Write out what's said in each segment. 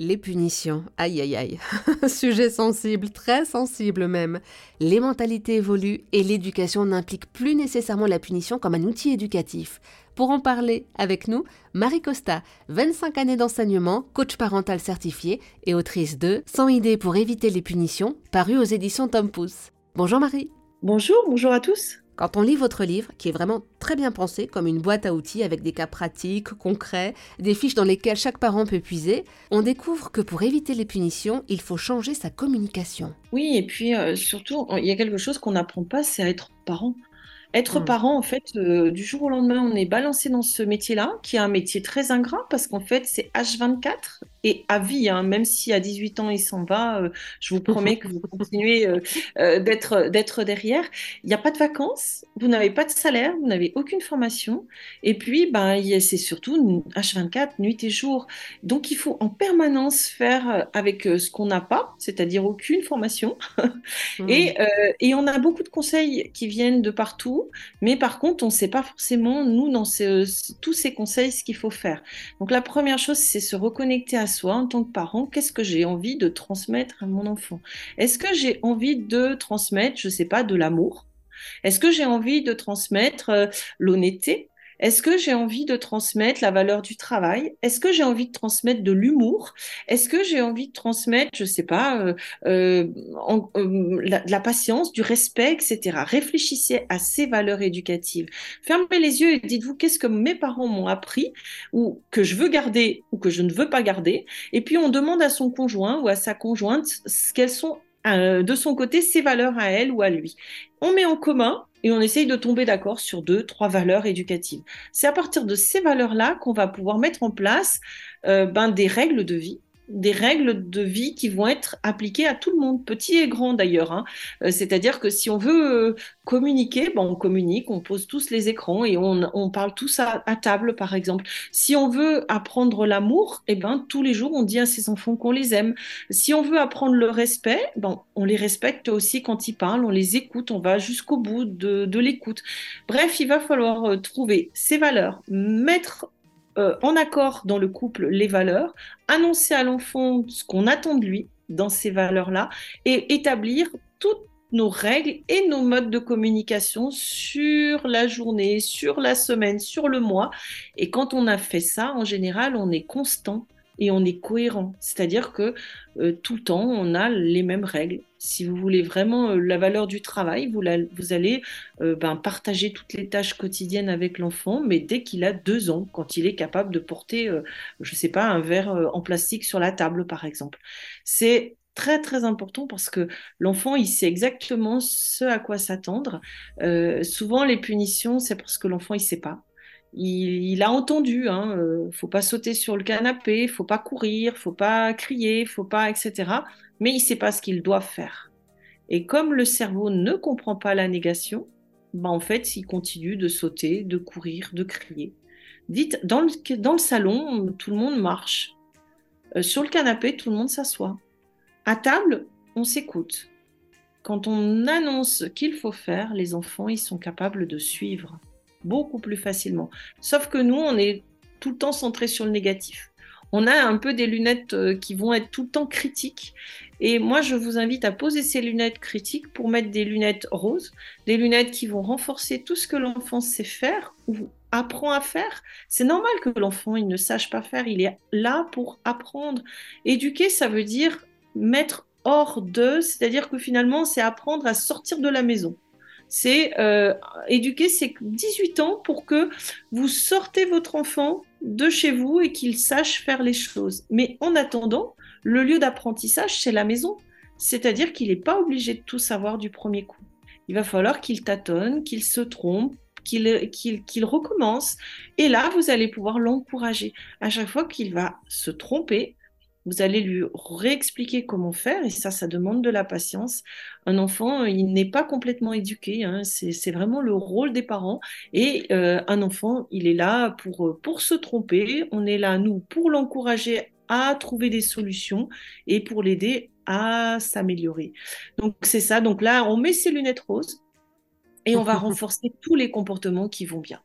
Les punitions, aïe aïe aïe, sujet sensible, très sensible même. Les mentalités évoluent et l'éducation n'implique plus nécessairement la punition comme un outil éducatif. Pour en parler avec nous, Marie Costa, 25 années d'enseignement, coach parental certifié et autrice de 100 idées pour éviter les punitions, paru aux éditions Tom Pouce. Bonjour Marie. Bonjour, bonjour à tous. Quand on lit votre livre, qui est vraiment très bien pensé, comme une boîte à outils avec des cas pratiques, concrets, des fiches dans lesquelles chaque parent peut puiser, on découvre que pour éviter les punitions, il faut changer sa communication. Oui, et puis euh, surtout, il y a quelque chose qu'on n'apprend pas, c'est à être parent. Être mmh. parent, en fait, euh, du jour au lendemain, on est balancé dans ce métier-là, qui est un métier très ingrat, parce qu'en fait, c'est H24 et à vie, hein, même si à 18 ans il s'en va, euh, je vous promets que vous continuez euh, d'être, d'être derrière. Il n'y a pas de vacances, vous n'avez pas de salaire, vous n'avez aucune formation, et puis ben, c'est surtout H24, nuit et jour. Donc il faut en permanence faire avec ce qu'on n'a pas, c'est-à-dire aucune formation. Mmh. et, et on a beaucoup de conseils qui viennent de partout mais par contre, on ne sait pas forcément, nous, dans tous ces conseils, ce qu'il faut faire. Donc la première chose, c'est se reconnecter à soi en tant que parent. Qu'est-ce que j'ai envie de transmettre à mon enfant? Est-ce que j'ai envie de transmettre, je ne sais pas, de l'amour? Est-ce que j'ai envie de transmettre euh, l'honnêteté? Est-ce que j'ai envie de transmettre la valeur du travail? Est-ce que j'ai envie de transmettre de l'humour? Est-ce que j'ai envie de transmettre, je ne sais pas, euh, euh, euh, la, la, patience, du respect, etc. Réfléchissez à ces valeurs éducatives. Fermez les yeux et dites-vous qu'est-ce que mes parents m'ont appris ou que je veux garder ou que je ne veux pas garder. Et puis on demande à son conjoint ou à sa conjointe ce qu'elles sont de son côté ses valeurs à elle ou à lui. On met en commun et on essaye de tomber d'accord sur deux, trois valeurs éducatives. C'est à partir de ces valeurs-là qu'on va pouvoir mettre en place euh, ben, des règles de vie des règles de vie qui vont être appliquées à tout le monde, petit et grand d'ailleurs. Hein. Euh, c'est-à-dire que si on veut euh, communiquer, bon, on communique, on pose tous les écrans et on, on parle tous à, table, par exemple. Si on veut apprendre l'amour, eh ben, tous les jours, on dit à ses enfants qu'on les aime. Si on veut apprendre le respect, bon, on les respecte aussi quand ils parlent, on les écoute, on va jusqu'au bout de, l'écoute. Bref, il va falloir euh, trouver ces valeurs, mettre euh, en accord dans le couple les valeurs, annoncer à l'enfant ce qu'on attend de lui dans ces valeurs-là et établir toutes nos règles et nos modes de communication sur la journée, sur la semaine, sur le mois. Et quand on a fait ça, en général, on est constant et on est cohérent. C'est-à-dire que euh, tout le temps, on a les mêmes règles. Si vous voulez vraiment euh, la valeur du travail, vous, allez euh, ben, partager toutes les tâches quotidiennes avec l'enfant, mais dès qu'il a deux ans, quand il est capable de porter, je ne sais pas, un verre en plastique sur la table, par exemple. C'est très très important parce que l'enfant il sait exactement ce à quoi s'attendre. souvent les punitions c'est parce que l'enfant il sait pas il, a entendu, hein, euh, faut pas sauter sur le canapé, faut pas courir, faut pas crier, faut pas, etc. Mais il sait pas ce qu'il doit faire. Et comme le cerveau ne comprend pas la négation, bah en fait, il continue de sauter, de courir, de crier. Dites, dans le, salon, tout le monde marche. Euh, sur le canapé, tout le monde s'assoit. À table, on s'écoute. Quand on annonce qu'il faut faire, les enfants, ils sont capables de suivre beaucoup plus facilement. Sauf que nous, on est tout le temps centré sur le négatif. On a un peu des lunettes euh, qui vont être tout le temps critiques. Et moi, je vous invite à poser ces lunettes critiques pour mettre des lunettes roses, des lunettes qui vont renforcer tout ce que l'enfant sait faire ou apprend à faire. C'est normal que l'enfant, il ne sache pas faire. Il est là pour apprendre. Éduquer, ça veut dire mettre hors de, c'est-à-dire que finalement, c'est apprendre à sortir de la maison c'est euh, éduquer ses 18 ans pour que vous sortez votre enfant de chez vous et qu'il sache faire les choses. Mais en attendant, le lieu d'apprentissage, c'est la maison. C'est-à-dire qu'il n'est pas obligé de tout savoir du premier coup. Il va falloir qu'il tâtonne, qu'il se trompe, qu'il recommence. Et là, vous allez pouvoir l'encourager. À chaque fois qu'il va se tromper, vous allez lui réexpliquer comment faire, et ça, ça demande de la patience. Un enfant, il n'est pas complètement éduqué, hein. c'est vraiment le rôle des parents. Et euh, un enfant, il est là pour, pour se tromper, on est là, nous, pour l'encourager à trouver des solutions et pour l'aider à s'améliorer. Donc c'est ça, donc là, on met ses lunettes roses et on va renforcer tous les comportements qui vont bien.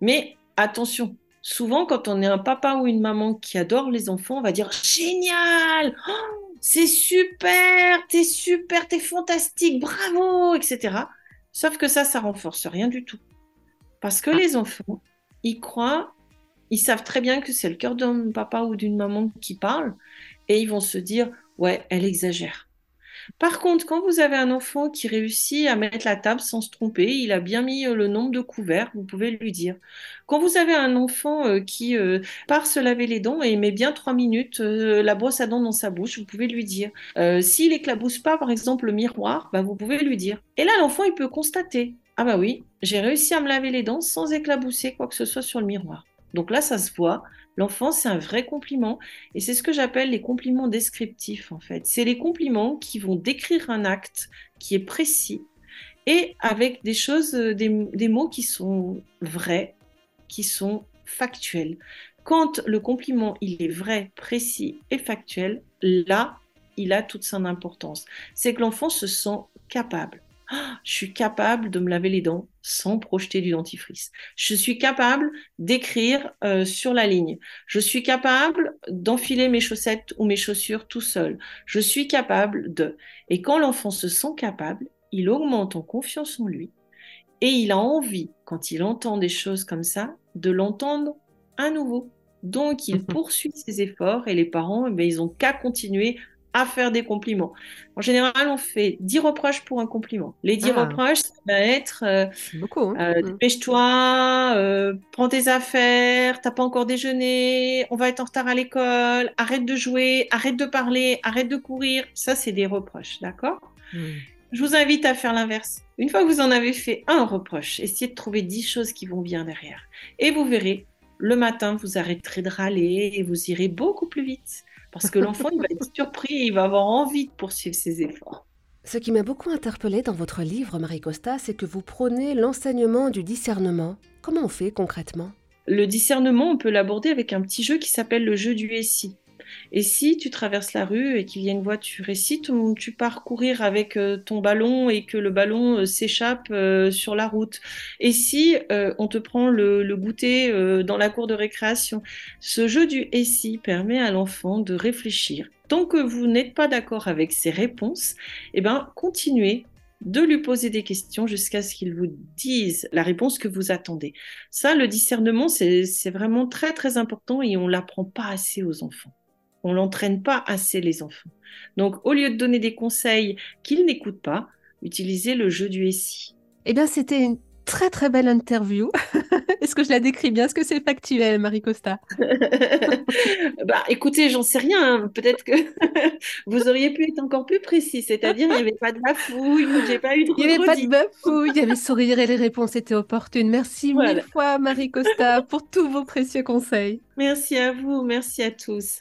Mais attention, souvent, quand on est un papa ou une maman qui adore les enfants, on va dire génial, oh, c'est super, t'es super, t'es fantastique, bravo, etc. Sauf que ça, ça renforce rien du tout. Parce que les enfants, ils croient, ils savent très bien que c'est le cœur d'un papa ou d'une maman qui parle, et ils vont se dire, ouais, elle exagère. Par contre, quand vous avez un enfant qui réussit à mettre la table sans se tromper, il a bien mis euh, le nombre de couverts, vous pouvez lui dire. Quand vous avez un enfant euh, qui euh, part se laver les dents et met bien trois minutes la brosse à dents dans sa bouche, vous pouvez lui dire. S'il éclabousse pas, par exemple, le miroir, bah, vous pouvez lui dire. Et là, l'enfant, il peut constater. Ah bah oui, j'ai réussi à me laver les dents sans éclabousser quoi que ce soit sur le miroir. Donc là, ça se voit. L'enfant, c'est un vrai compliment. Et c'est ce que j'appelle les compliments descriptifs, en fait. C'est les compliments qui vont décrire un acte qui est précis et avec des choses, euh, des, mots qui sont vrais, qui sont factuels. Quand le compliment, il est vrai, précis et factuel, là, il a toute son importance. C'est que l'enfant se sent capable je suis capable de me laver les dents sans projeter du dentifrice. Je suis capable d'écrire euh, sur la ligne. Je suis capable d'enfiler mes chaussettes ou mes chaussures tout seul. Je suis capable de. Et quand l'enfant se sent capable, il augmente en confiance en lui et il a envie, quand il entend des choses comme ça, de l'entendre à nouveau. Donc, il poursuit ses efforts et les parents, eh ben, ils ont qu'à continuer à faire des compliments. En général, on fait 10 reproches pour un compliment. Les 10 ah. reproches, ça va être euh, beaucoup. Hein. Euh, mm. dépêche-toi, euh, prends tes affaires, t'as pas encore déjeuné, on va être en retard à l'école, arrête de jouer, arrête de parler, arrête de courir. Ça, c'est des reproches, d'accord? Mm. Je vous invite à faire l'inverse. Une fois que vous en avez fait un reproche, essayez de trouver 10 choses qui vont bien derrière. Et vous verrez, le matin, vous arrêterez de râler et vous irez beaucoup plus vite. Parce que l'enfant, il va être surpris et il va avoir envie de poursuivre ses efforts. Ce qui m'a beaucoup interpellé dans votre livre, Marie Costa, c'est que vous prônez l'enseignement du discernement. Comment on fait concrètement? Le discernement, on peut l'aborder avec un petit jeu qui s'appelle le jeu du SI. Et si tu traverses la rue et qu'il y a une voiture, et si tu pars courir avec euh, ton ballon et que le ballon euh, s'échappe euh, sur la route, et si on te prend le, goûter dans la cour de récréation, ce jeu du et si permet à l'enfant de réfléchir. Tant que vous n'êtes pas d'accord avec ses réponses, eh ben, continuez de lui poser des questions jusqu'à ce qu'il vous dise la réponse que vous attendez. Ça, le discernement, c'est vraiment très très important et on l'apprend pas assez aux enfants on l'entraîne pas assez les enfants. Donc, au lieu de donner des conseils qu'ils n'écoutent pas, utilisez le jeu du SI. Eh bien, c'était une très très belle interview. Est-ce que je la décris bien? Est-ce que c'est factuel, Marie Costa? Bah, écoutez, j'en sais rien. Hein. Peut-être que vous auriez pu être encore plus précis. C'est-à-dire, il n'y avait pas de bafouille, j'ai pas eu de. Il n'y avait pas de bafouille, il y avait sourire et les réponses étaient opportunes. Merci mille fois, Marie Costa, pour tous vos précieux conseils. Merci à vous, merci à tous.